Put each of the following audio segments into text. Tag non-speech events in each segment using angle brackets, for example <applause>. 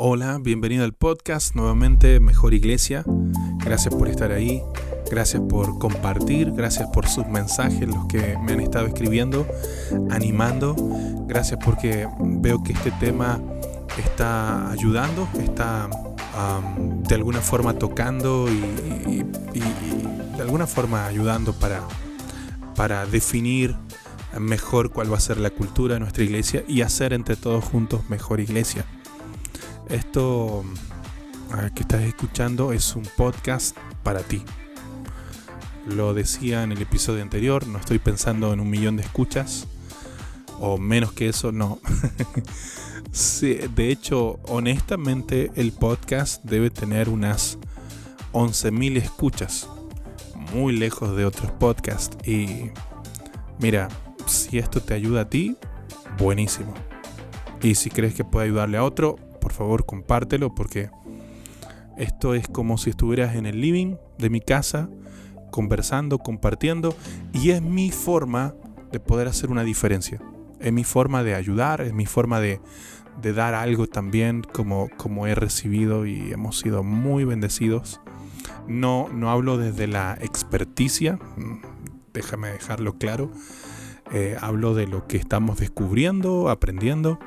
Hola, bienvenido al podcast nuevamente Mejor Iglesia. Gracias por estar ahí, gracias por compartir, gracias por sus mensajes, los que me han estado escribiendo, animando. Gracias porque veo que este tema está ayudando, está de alguna forma tocando y, de alguna forma ayudando para, para definir mejor cuál va a ser la cultura de nuestra iglesia y hacer entre todos juntos mejor iglesia. Esto que estás escuchando es un podcast para ti. Lo decía en el episodio anterior, no estoy pensando en un millón de escuchas, o menos que eso, no. <laughs> de hecho, honestamente, el podcast debe tener unas 11.000 escuchas, muy lejos de otros podcasts. Y mira, si esto te ayuda a ti, buenísimo. Y si crees que puede ayudarle a otro, por favor compártelo porque esto es como si estuvieras en el living de mi casa, conversando, compartiendo, y es mi forma de poder hacer una diferencia. Es mi forma de ayudar, es mi forma de, dar algo también como, como he recibido y hemos sido muy bendecidos. No, no hablo desde la experticia, mm, déjame dejarlo claro. Eh, hablo de lo que estamos descubriendo, aprendiendo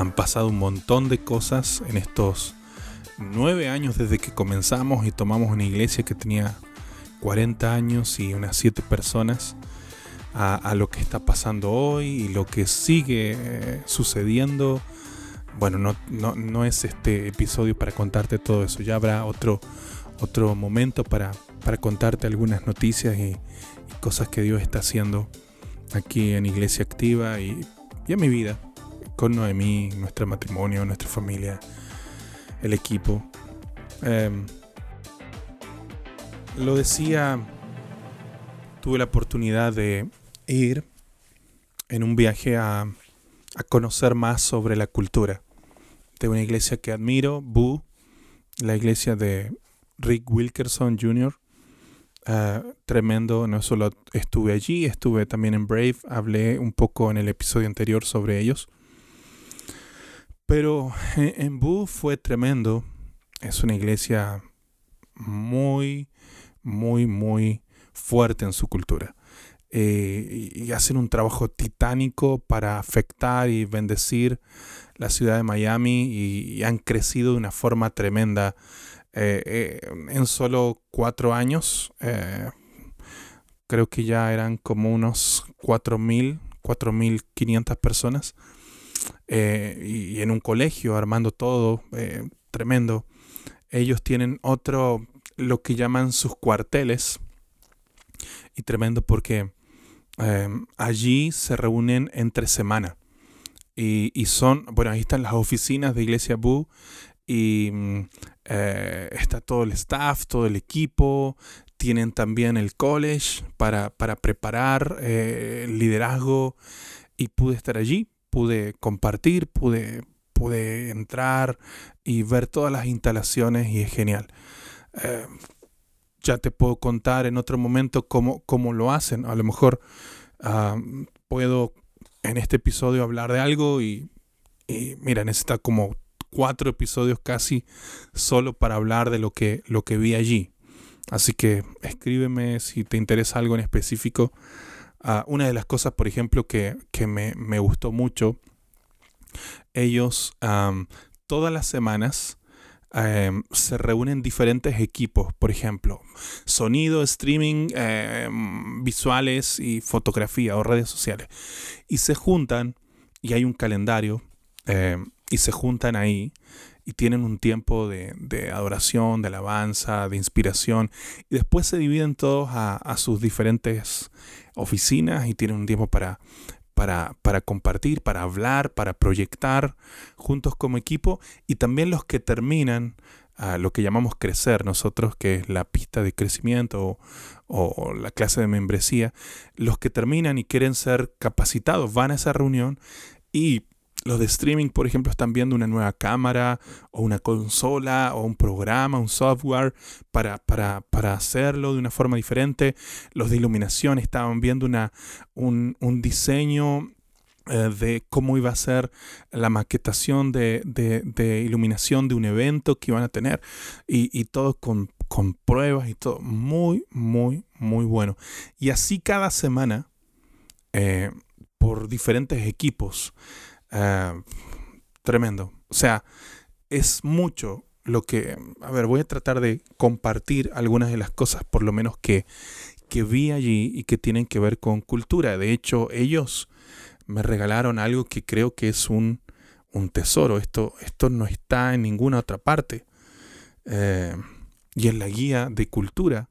han pasado un montón de cosas en estos nueve años desde que comenzamos y tomamos una iglesia que tenía 40 años y unas siete personas a, lo que está pasando hoy y lo que sigue eh, sucediendo. Bueno, no, no, es este episodio para contarte todo eso, ya habrá otro, otro momento para, para contarte algunas noticias y, cosas que Dios está haciendo aquí en Iglesia Activa y, y en mi vida con Noemí, nuestro matrimonio, nuestra familia, el equipo. Em, lo decía, tuve la oportunidad de ir en un viaje a, conocer más sobre la cultura de una iglesia que admiro, Boo, la iglesia de Rick Wilkerson Jr. Eh, tremendo, no solo estuve allí, estuve también en Brave, hablé un poco en el episodio anterior sobre ellos. Pero en Bu fue tremendo. Es una iglesia muy, muy, muy fuerte en su cultura. Eh, y hacen un trabajo titánico para afectar y bendecir la ciudad de Miami y, han crecido de una forma tremenda. Eh, eh, en solo cuatro años, creo que ya eran como unos 4.000, 4.500 personas eh, y, en un colegio armando todo, eh, tremendo. Ellos tienen otro, lo que llaman sus cuarteles, y tremendo porque em, allí se reúnen entre semana. Y, y, son, bueno, ahí están las oficinas de Iglesia Bu y mm, eh, está todo el staff, todo el equipo, tienen también el college para, para preparar el liderazgo y pude estar allí pude compartir, pude, pude entrar y ver todas las instalaciones y es genial. Eh, ya te puedo contar en otro momento cómo, cómo lo hacen. A lo mejor ah, puedo en este episodio hablar de algo y, y, mira, necesita como cuatro episodios casi solo para hablar de lo que, lo que vi allí. Así que escríbeme si te interesa algo en específico. Ah, una de las cosas, por ejemplo, que, me, gustó mucho, ellos todas las semanas em, se reúnen diferentes equipos, por ejemplo, sonido, streaming, em, visuales y fotografía o redes sociales. Y se juntan y hay un calendario em, y se juntan ahí y tienen un tiempo de, adoración, de alabanza, de inspiración, y después se dividen todos a, sus diferentes oficinas y tienen un tiempo para, compartir, para hablar, para proyectar juntos como equipo, y también los que terminan lo que llamamos crecer nosotros, que es la pista de crecimiento o, la clase de membresía, los que terminan y quieren ser capacitados van a esa reunión y los de streaming, por ejemplo, están viendo una nueva cámara o una consola o un programa, un software para, para, para hacerlo de una forma diferente. Los de iluminación estaban viendo una, un, un diseño eh, de cómo iba a ser la maquetación de, iluminación de un evento que iban a tener y, todo con, pruebas y todo muy, muy, muy bueno. Y así cada semana eh, por diferentes equipos. Eh, tremendo. O sea, es mucho lo que... A ver, voy a tratar de compartir algunas de las cosas, por lo menos que, que vi allí y que tienen que ver con cultura. De hecho, ellos me regalaron algo que creo que es un, tesoro. Esto, esto no está en ninguna otra parte. Eh, y en la guía de cultura.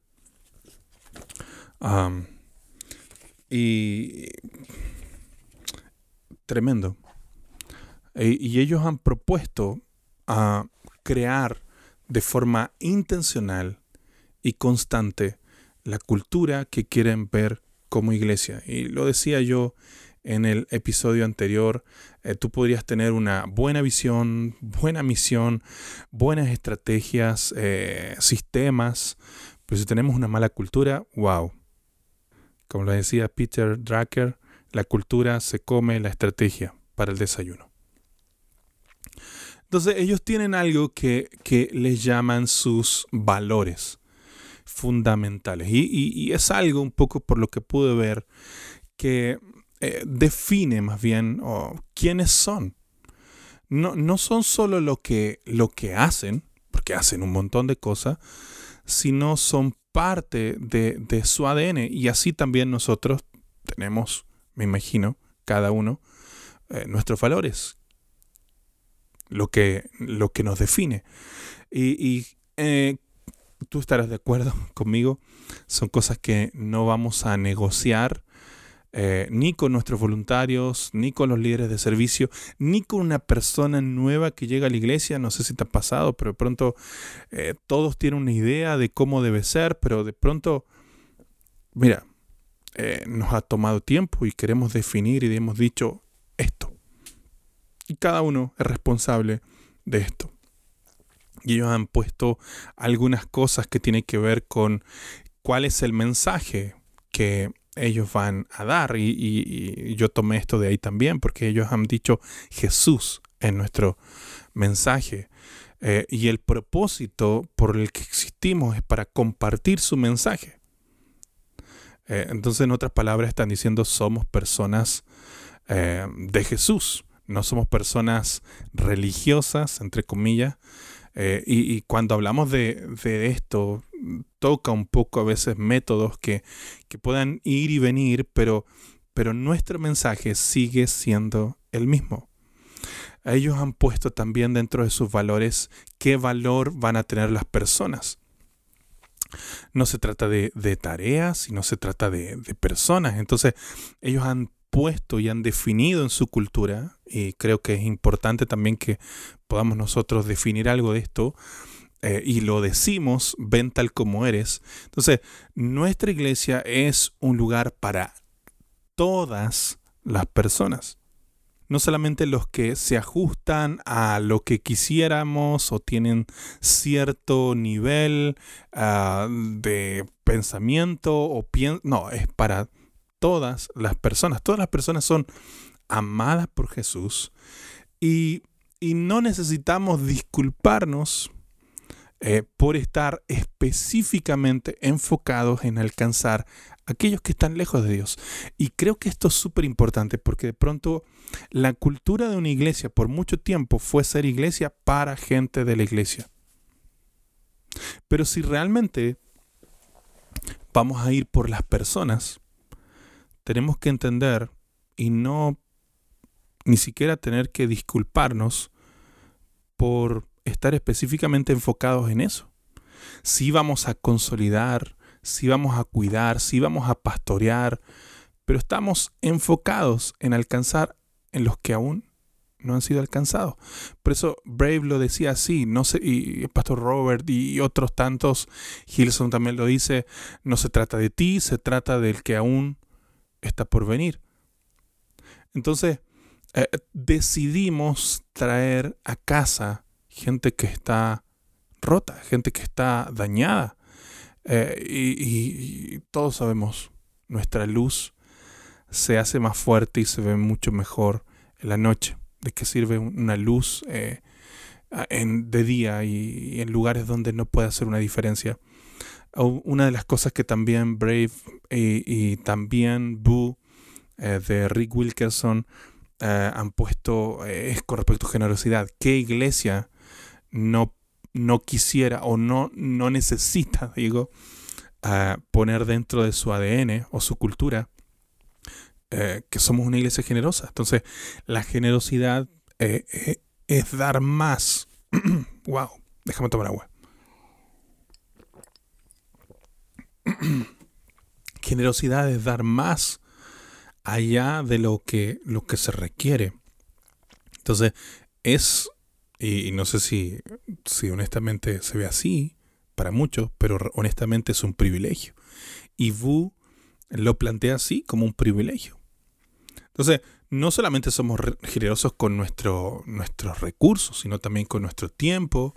y tremendo. E, y ellos han propuesto a crear de forma intencional y constante la cultura que quieren ver como iglesia. Y lo decía yo en el episodio anterior, eh, tú podrías tener una buena visión, buena misión, buenas estrategias, eh, sistemas, pero si tenemos una mala cultura, wow. Como lo decía Peter Drucker, la cultura se come la estrategia para el desayuno. Entonces ellos tienen algo que, les llaman sus valores fundamentales. Y, es algo un poco por lo que pude ver que eh, define más bien quiénes son. No, no, son solo lo que, lo que hacen, porque hacen un montón de cosas, sino son parte de, de su ADN. Y así también nosotros tenemos, me imagino, cada uno, eh, nuestros valores, lo que, lo que nos define. Y, eh, tú estarás de acuerdo <laughs> conmigo, son cosas que no vamos a negociar eh, ni con nuestros voluntarios, ni con los líderes de servicio, ni con una persona nueva que llega a la iglesia. No sé si te ha pasado, pero de pronto eh, todos tienen una idea de cómo debe ser, pero de pronto, mira, nos ha tomado tiempo y queremos definir y hemos dicho. Y cada uno es responsable de esto. Y ellos han puesto algunas cosas que tienen que ver con cuál es el mensaje que ellos van a dar. Y, yo tomé esto de ahí también, porque ellos han dicho Jesús en nuestro mensaje. Eh, y el propósito por el que existimos es para compartir su mensaje. Eh, entonces, en otras palabras, están diciendo somos personas eh, de Jesús no somos personas religiosas, entre comillas, eh, y, cuando hablamos de, esto, toca un poco a veces métodos que, puedan ir y venir, pero, pero nuestro mensaje sigue siendo el mismo. Ellos han puesto también dentro de sus valores qué valor van a tener las personas. No se trata de, tareas, sino se trata de, de personas. Entonces, ellos han puesto y han definido en su cultura, y creo que es importante también que podamos nosotros definir algo de esto, eh, y lo decimos, ven tal como eres. Entonces, nuestra iglesia es un lugar para todas las personas. No solamente los que se ajustan a lo que quisiéramos o tienen cierto nivel ah, de pensamiento o pienso, no, es para todas las personas. Todas las personas son amadas por Jesús y, no necesitamos disculparnos eh, por estar específicamente enfocados en alcanzar aquellos que están lejos de Dios. Y creo que esto es súper importante porque de pronto la cultura de una iglesia por mucho tiempo fue ser iglesia para gente de la iglesia. Pero si realmente vamos a ir por las personas, tenemos que entender y no ni siquiera tener que disculparnos por estar específicamente enfocados en eso. Si vamos a consolidar, si vamos a cuidar, si vamos a pastorear, pero estamos enfocados en alcanzar en los que aún no han sido alcanzados. Por eso Brave lo decía así, no sé, y pastor Robert y otros tantos, Gilson también lo dice, no se trata de ti, se trata del que aún está por venir. Entonces, eh, decidimos traer a casa gente que está rota, gente que está dañada. Eh, y, todos sabemos, nuestra luz se hace más fuerte y se ve mucho mejor en la noche. ¿De qué sirve una luz eh, en, de día y, en lugares donde no puede hacer una diferencia? Una de las cosas que también Brave y, también Boo eh, de Rick Wilkerson eh, han puesto es con respecto a generosidad. ¿Qué iglesia no, no quisiera o no, no necesita, <laughs> digo, poner dentro de su ADN o su cultura eh, que somos una iglesia generosa. Entonces, la generosidad eh, eh, es dar más. <clears throat> wow, déjame tomar agua. <clears throat> generosidad es dar más allá de lo que, lo que se requiere. Entonces, es, y, no sé si, si honestamente se ve así para muchos, pero honestamente es un privilegio. Y Vu lo plantea así como un privilegio. Entonces, no solamente somos generosos con nuestro, nuestros recursos, sino también con nuestro tiempo,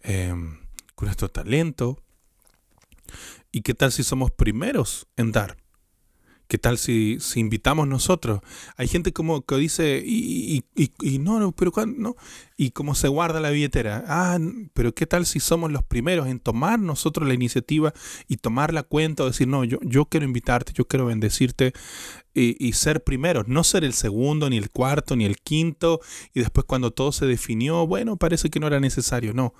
em, con nuestro talento. ¿Y qué tal si somos primeros en dar? ¿Qué tal si, invitamos nosotros? Hay gente como que dice, y, no, pero no, y como se guarda la billetera. Ah, pero ¿qué tal si somos los primeros en tomar nosotros la iniciativa y tomar la cuenta o decir, no, yo, yo quiero invitarte, yo quiero bendecirte y, ser primeros, no ser el segundo, ni el cuarto, ni el quinto, y después cuando todo se definió, bueno, parece que no era necesario. No,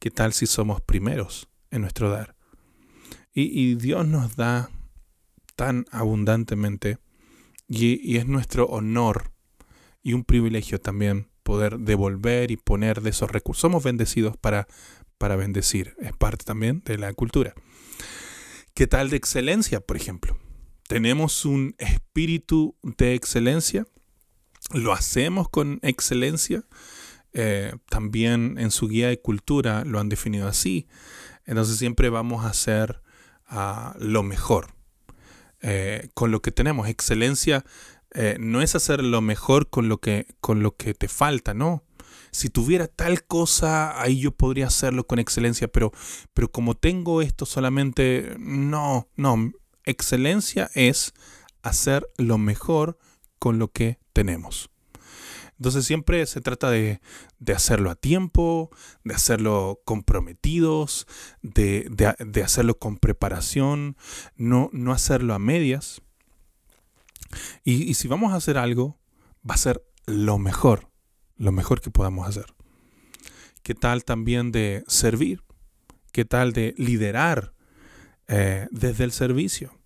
¿qué tal si somos primeros en nuestro dar? Y, Dios nos da tan abundantemente y, es nuestro honor y un privilegio también poder devolver y poner de esos recursos. Somos bendecidos para, para bendecir, es parte también de la cultura. ¿Qué tal de excelencia, por ejemplo? ¿Tenemos un espíritu de excelencia? ¿Lo hacemos con excelencia? Eh, también en su guía de cultura lo han definido así. Entonces siempre vamos a hacer ah, lo mejor. Eh, con lo que tenemos. Excelencia eh, no es hacer lo mejor con lo que, con lo que te falta, no. Si tuviera tal cosa, ahí yo podría hacerlo con excelencia, pero, pero como tengo esto solamente, no, no. Excelencia es hacer lo mejor con lo que tenemos. Entonces siempre se trata de, hacerlo a tiempo, de hacerlo comprometidos, de, de, hacerlo con preparación, no, no hacerlo a medias. Y, y, si vamos a hacer algo, va a ser lo mejor, lo mejor que podamos hacer. ¿Qué tal también de servir? ¿Qué tal de liderar eh, desde el servicio?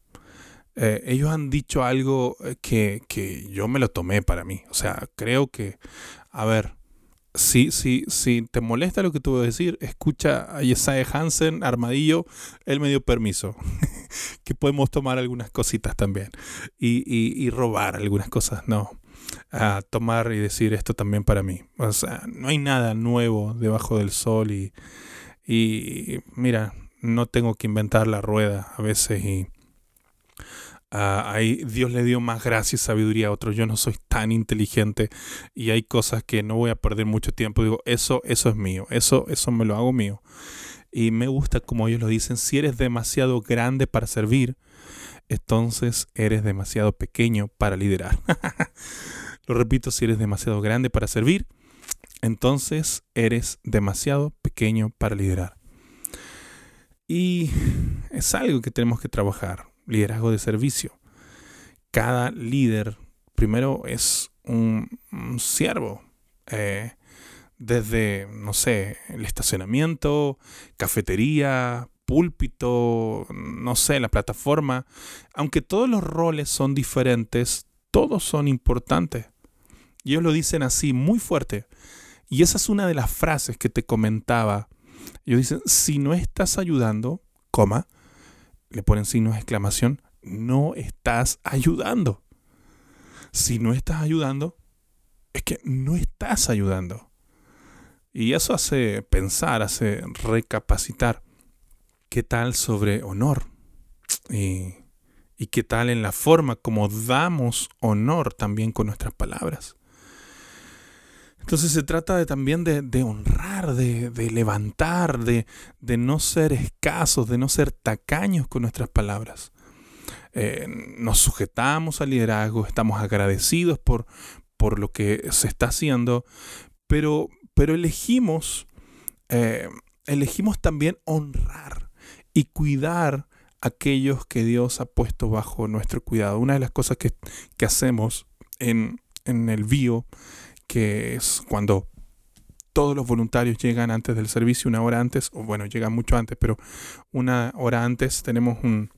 Eh, ellos han dicho algo eh, que, que, yo me lo tomé para mí. O sea, creo que, a ver, si, si, si te molesta lo que voy a decir, escucha a Jesaja Hansen, Armadillo, él me dio permiso. <laughs> que podemos tomar algunas cositas también. Y, y, y robar algunas cosas, no. A tomar y decir esto también para mí. O sea, no hay nada nuevo debajo del sol y, y mira, no tengo que inventar la rueda a veces y Ahí Dios le dio más gracia y sabiduría a otros. Yo no soy tan inteligente y hay cosas que no voy a perder mucho tiempo. Digo, eso, eso es mío, eso, eso me lo hago mío. Y me gusta como ellos lo dicen, si eres demasiado grande para servir, entonces eres demasiado pequeño para liderar. <laughs> lo repito, si eres demasiado grande para servir, entonces eres demasiado pequeño para liderar. Y es algo que tenemos que trabajar liderazgo de servicio. Cada líder primero es un, siervo. Eh, desde, no sé, el estacionamiento, cafetería, púlpito, no sé, la plataforma. Aunque todos los roles son diferentes, todos son importantes. Y ellos lo dicen así, muy fuerte. Y esa es una de las frases que te comentaba. Ellos dicen, si no estás ayudando, coma, le ponen signos de exclamación, no estás ayudando. Si no estás ayudando, es que no estás ayudando. Y eso hace pensar, hace recapacitar. ¿Qué tal sobre honor? Y, y qué tal en la forma como damos honor también con nuestras palabras. Entonces se trata de, también de, honrar, de, levantar, de, no ser escasos, de no ser tacaños con nuestras palabras. eh, nos sujetamos al liderazgo, estamos agradecidos por, lo que se está haciendo, pero, eh, elegimos también honrar y cuidar aquellos que Dios ha puesto bajo nuestro cuidado. Una de las cosas que, que hacemos en, en el bio, que es cuando todos los voluntarios llegan antes del servicio, una hora antes, o bueno, llegan mucho antes, pero una hora antes tenemos un,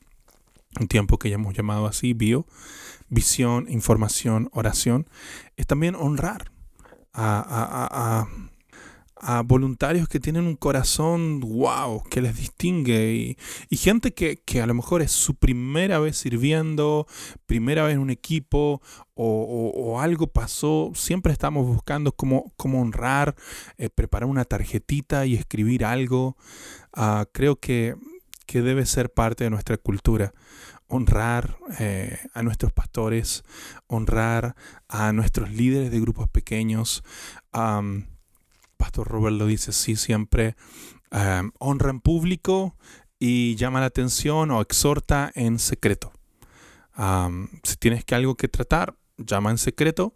tiempo que ya hemos llamado así, bio, visión, información, oración, es también honrar a, voluntarios que tienen un corazón wow, que les distingue y, gente que, a lo mejor es su primera vez sirviendo, primera vez en un equipo o, algo pasó, siempre estamos buscando cómo, cómo honrar, eh, preparar una tarjetita y escribir algo. Ah, creo que, que, debe ser parte de nuestra cultura. Honrar eh, a nuestros pastores, honrar a nuestros líderes de grupos pequeños. Pastor Robert lo dice sí siempre, em, honra en público y llama la atención o exhorta en secreto. si tienes que algo que tratar, llama en secreto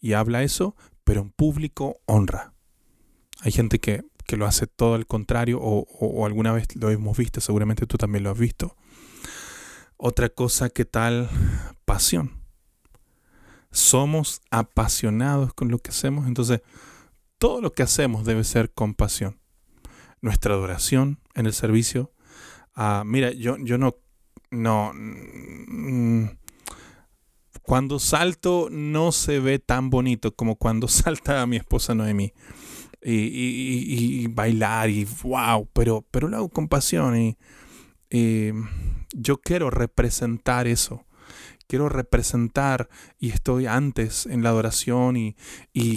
y habla eso, pero en público honra. Hay gente que, lo hace todo al contrario o, o, alguna vez lo hemos visto, seguramente tú también lo has visto. Otra cosa que tal, pasión. Somos apasionados con lo que hacemos, entonces todo lo que hacemos debe ser con pasión. Nuestra adoración en el servicio. Ah, mira, yo, yo no, no, mm, cuando salto no se ve tan bonito como cuando <laughs> salta mi esposa Noemi. Y, y, y, bailar y wow, pero, pero lo hago con pasión y yo quiero representar eso quiero representar y estoy antes en la adoración y,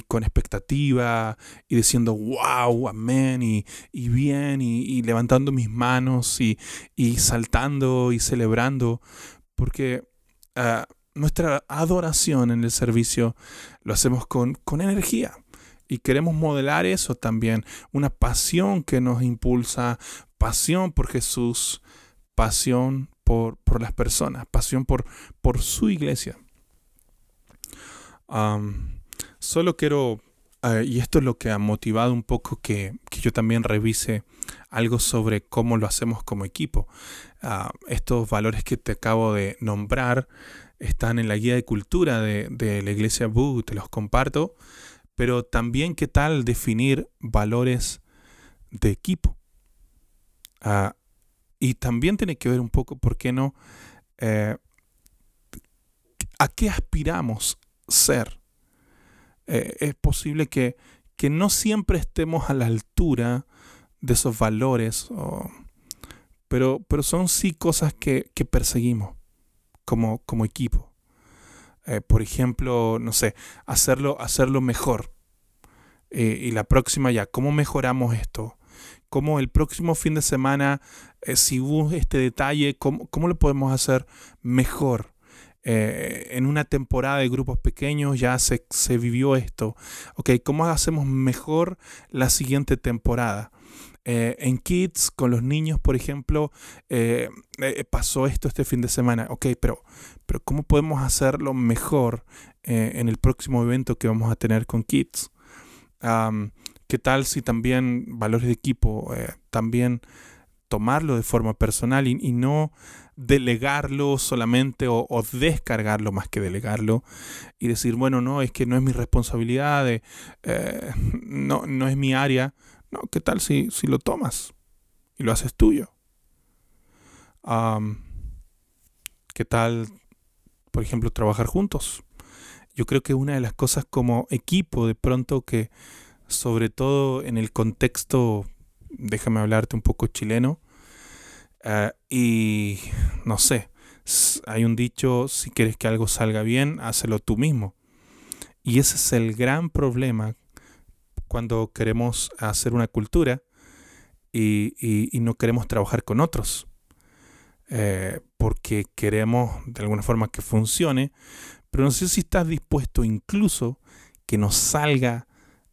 con expectativa y diciendo wow, amén y, bien y, levantando mis manos y, saltando y celebrando porque ah, nuestra adoración en el servicio lo hacemos con, con energía. Y queremos modelar eso también, una pasión que nos impulsa, pasión por Jesús, pasión por, las personas, pasión por, su iglesia. solo quiero, eh, y esto es lo que ha motivado un poco que, yo también revise algo sobre cómo lo hacemos como equipo. Ah, estos valores que te acabo de nombrar están en la guía de cultura de, la iglesia Bu, te los comparto, pero también qué tal definir valores de equipo. Uh, y también tiene que ver un poco, ¿por qué no? Eh, ¿A qué aspiramos ser? Eh, es posible que, que, no siempre estemos a la altura de esos valores, pero, pero son sí cosas que, que perseguimos como, como equipo. Eh, por ejemplo, no sé, hacerlo, hacerlo mejor. y la próxima ya, ¿cómo mejoramos esto? Cómo el próximo fin de semana, eh, si hubo este detalle, cómo, lo podemos hacer mejor. Eh, en una temporada de grupos pequeños ya se, vivió esto. Ok, ¿cómo hacemos mejor la siguiente temporada? Eh, en Kids, con los niños, por ejemplo, pasó esto este fin de semana. Ok, pero, pero ¿cómo podemos hacerlo mejor en el próximo evento que vamos a tener con Kids? ¿Qué tal si también valores de equipo, eh, también tomarlo de forma personal y, no delegarlo solamente o, descargarlo más que delegarlo y decir, bueno, no, es que no es mi responsabilidad, eh, no, no es mi área. No, ¿qué tal si, si lo tomas y lo haces tuyo? ¿Qué tal, por ejemplo, trabajar juntos? Yo creo que una de las cosas como equipo de pronto que sobre todo en el contexto, déjame hablarte un poco chileno, eh, y no sé, hay un dicho, si quieres que algo salga bien, hazlo tú mismo. Y ese es el gran problema cuando queremos hacer una cultura y, no queremos trabajar con otros. Eh, porque queremos de alguna forma que funcione, pero no sé si estás dispuesto incluso que nos salga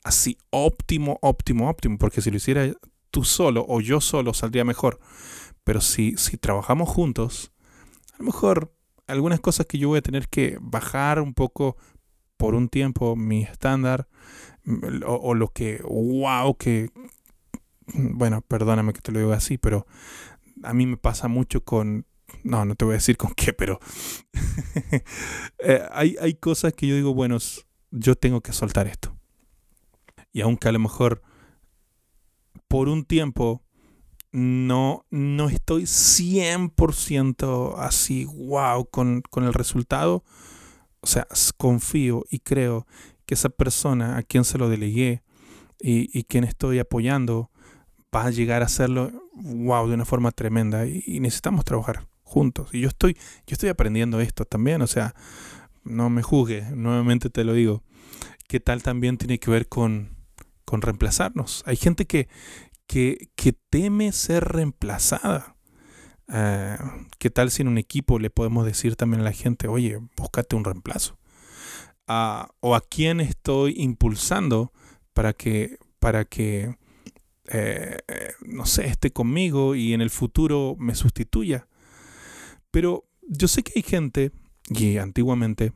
así óptimo, óptimo, óptimo, porque si lo hiciera tú solo o yo solo saldría mejor. Pero si, si trabajamos juntos, a lo mejor algunas cosas que yo voy a tener que bajar un poco por un tiempo mi estándar mm, o, lo que, wow, que, bueno, perdóname que te lo digo así, pero a mí me pasa mucho con, no, no te voy a decir con qué, pero <laughs> eh, hay, hay cosas que yo digo, bueno, yo tengo que soltar esto. Y aunque a lo mejor por un tiempo no, no estoy 100% así, wow, con, con el resultado, o sea, confío y creo que esa persona a quien se lo delegué y, y quien estoy apoyando va a llegar a hacerlo, wow, de una forma tremenda. Y, necesitamos trabajar juntos. Y yo estoy, yo estoy aprendiendo esto también, o sea, no me juzgue, nuevamente te lo digo. ¿Qué tal también tiene que ver con, con reemplazarnos? Hay gente que, que, que teme ser reemplazada. Eh, ¿Qué tal si en un equipo le podemos decir también a la gente, oye, búscate un reemplazo? Ah, o a quién estoy impulsando para que, para que eh, no sé, esté conmigo y en el futuro me sustituya. Pero yo sé que hay gente, y antiguamente,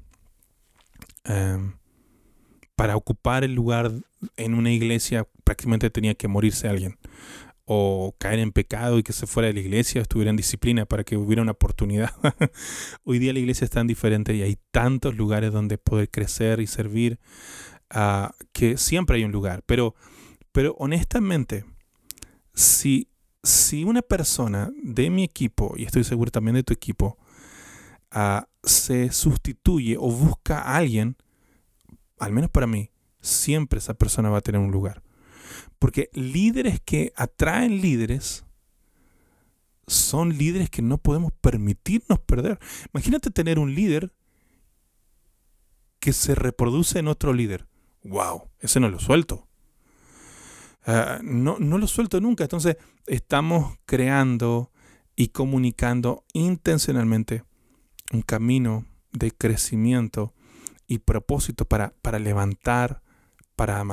em, para ocupar el lugar en una iglesia prácticamente tenía que morirse alguien o caer en pecado y que se fuera de la iglesia, estuviera en disciplina para que hubiera una oportunidad. <laughs> Hoy día la iglesia es tan diferente y hay tantos lugares donde poder crecer y servir ah, que siempre hay un lugar. Pero, pero honestamente, si, si una persona de mi equipo, y estoy seguro también de tu equipo, ah, se sustituye o busca a alguien, al menos para mí, siempre esa persona va a tener un lugar. Porque líderes que atraen líderes son líderes que no podemos permitirnos perder. Imagínate tener un líder que se reproduce en otro líder. ¡Wow! Ese no lo suelto. Ah, no, no lo suelto nunca. Entonces estamos creando y comunicando intencionalmente un camino de crecimiento y propósito para, para levantar para,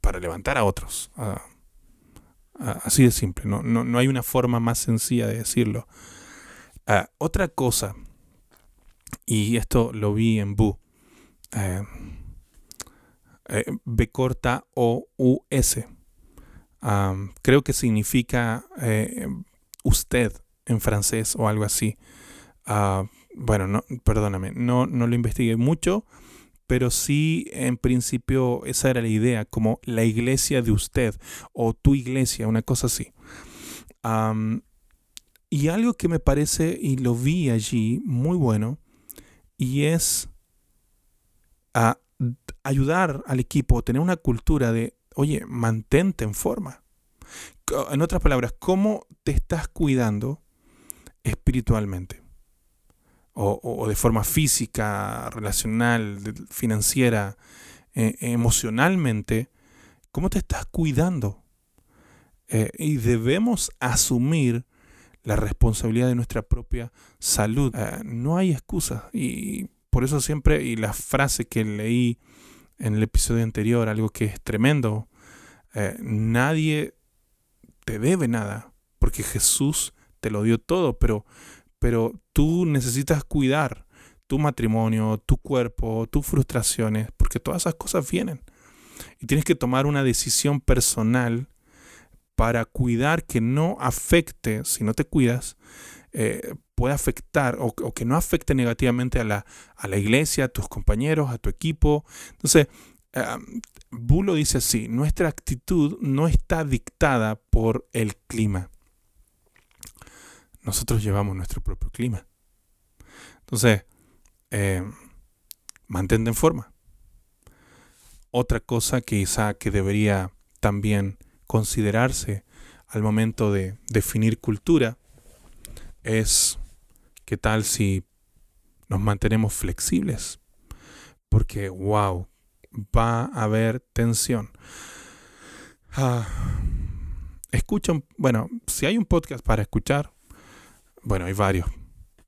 para levantar a otros. así de simple, no, no, hay una forma más sencilla de decirlo. Ah, otra cosa, y esto lo vi en Bu, eh, eh, B corta O U S. creo que significa eh, usted en francés o algo así. Ah, bueno, no, perdóname, no, no lo investigué mucho, pero sí en principio esa era la idea, como la iglesia de usted o tu iglesia, una cosa así. y algo que me parece, y lo vi allí, muy bueno, y es ayudar al equipo, tener una cultura de, oye, mantente en forma. En otras palabras, ¿cómo te estás cuidando espiritualmente? O, de forma física, relacional, financiera, eh, emocionalmente, ¿cómo te estás cuidando? Eh, y debemos asumir la responsabilidad de nuestra propia salud. Eh, no hay excusa. Y por eso siempre, y la frase que leí en el episodio anterior, algo que es tremendo, nadie te debe nada, porque Jesús te lo dio todo, pero pero tú necesitas cuidar tu matrimonio, tu cuerpo, tus frustraciones, porque todas esas cosas vienen. Y tienes que tomar una decisión personal para cuidar que no afecte, si no te cuidas, eh, puede afectar o, que no afecte negativamente a la, iglesia, a tus compañeros, a tu equipo. Entonces, Bulo dice así, nuestra actitud no está dictada por el clima nosotros llevamos nuestro propio clima. Entonces, eh, mantente en forma. Otra cosa quizá que debería también considerarse al momento de definir cultura es qué tal si nos mantenemos flexibles. Porque, wow, va a haber tensión. Ah, escucha, bueno, si hay un podcast para escuchar, bueno, hay varios,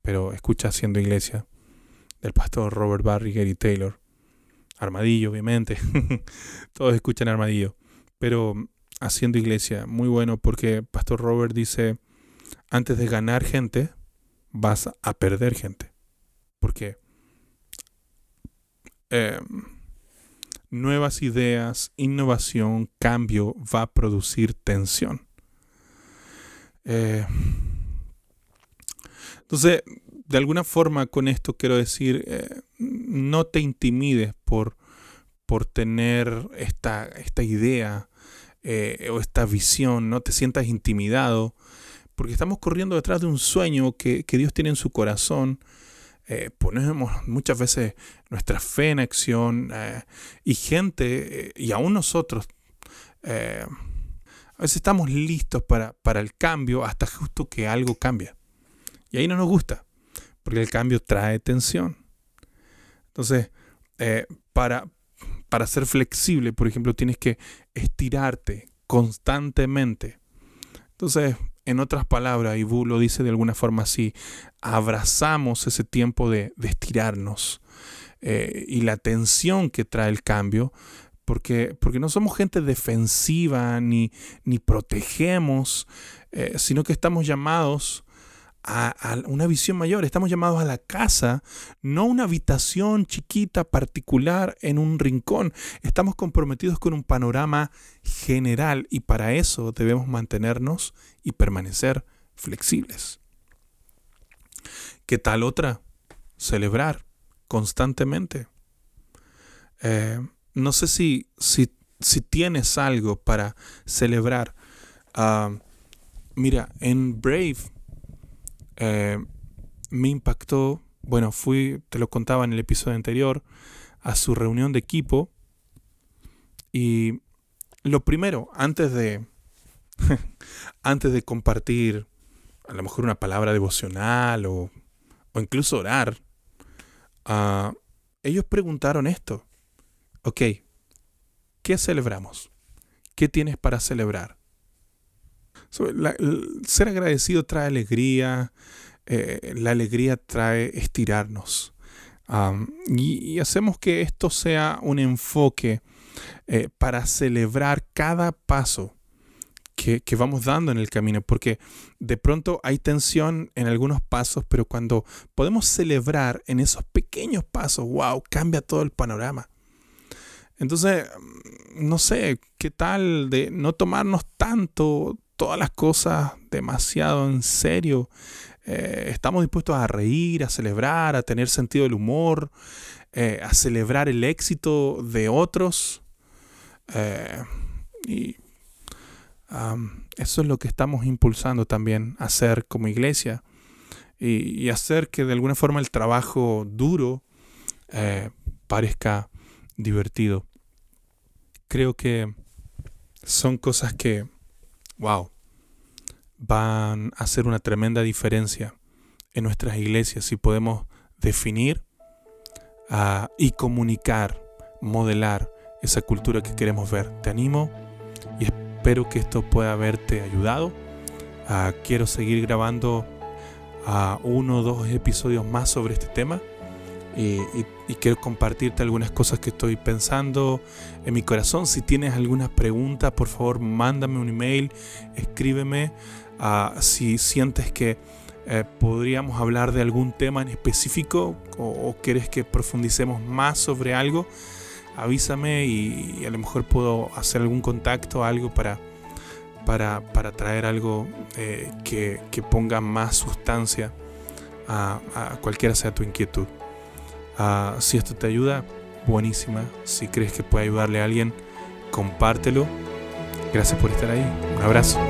pero escucha Haciendo Iglesia, del pastor Robert Barry, Gary Taylor, Armadillo, obviamente, <laughs> todos escuchan Armadillo, pero Haciendo Iglesia, muy bueno porque Pastor Robert dice, antes de ganar gente, vas a perder gente. Porque eh, nuevas ideas, innovación, cambio va a producir tensión. Eh, entonces, de alguna forma con esto quiero decir, eh, no te intimides por, por tener esta, esta idea o esta visión, no te sientas intimidado porque estamos corriendo detrás de un sueño que, Dios tiene en su corazón. Eh, ponemos muchas veces nuestra fe en acción eh, y gente, eh, y aún nosotros, a veces estamos listos para, para, el cambio hasta justo que algo cambia. Y ahí no nos gusta, porque el cambio trae tensión. Entonces, para, para ser flexible, por ejemplo, tienes que estirarte constantemente. Entonces, en otras palabras, Ibu lo dice de alguna forma así, abrazamos ese tiempo de, estirarnos eh, y la tensión que trae el cambio, porque, porque no somos gente defensiva ni, ni protegemos, eh, sino que estamos llamados a, una visión mayor. Estamos llamados a la casa, no una habitación chiquita particular en un rincón. Estamos comprometidos con un panorama general y para eso debemos mantenernos y permanecer flexibles. ¿Qué tal otra? Celebrar constantemente. Eh, no sé si, si, tienes algo para celebrar. Ah, mira, en Brave eh, me impactó, bueno, fui, te lo contaba en el episodio anterior, a su reunión de equipo y lo primero, antes de, <laughs> antes de compartir a lo mejor una palabra devocional o, o incluso orar, uh, ellos preguntaron esto. Ok, ¿qué celebramos? ¿Qué tienes para celebrar? Ser agradecido trae alegría, eh, la alegría trae estirarnos. y, hacemos que esto sea un enfoque eh, para celebrar cada paso que, que, vamos dando en el camino, porque de pronto hay tensión en algunos pasos, pero cuando podemos celebrar en esos pequeños pasos, wow, cambia todo el panorama. Entonces, no sé, ¿qué tal de no tomarnos tanto, todas las cosas demasiado en serio. Eh, estamos dispuestos a reír, a celebrar, a tener sentido del humor, eh, a celebrar el éxito de otros. Eh, y eso es lo que estamos impulsando también a hacer como iglesia. Y, y hacer que de alguna forma el trabajo duro parezca divertido. Creo que son cosas que wow, van a hacer una tremenda diferencia en nuestras iglesias si podemos definir uh, y comunicar, modelar esa cultura que queremos ver. Te animo y espero que esto pueda haberte ayudado. Uh, quiero seguir grabando uh, uno o dos episodios más sobre este tema y, quiero compartirte algunas cosas que estoy pensando en mi corazón. Si tienes alguna pregunta, por favor, mándame un email, escríbeme. Uh, si sientes que eh, podríamos hablar de algún tema en específico o, quieres que profundicemos más sobre algo, avísame y, a lo mejor puedo hacer algún contacto, algo para, para, para traer algo eh, que, que, ponga más sustancia a, a cualquiera sea tu inquietud. Ah, si esto te ayuda, buenísima. Si crees que puede ayudarle a alguien, compártelo. Gracias por estar ahí. Un abrazo.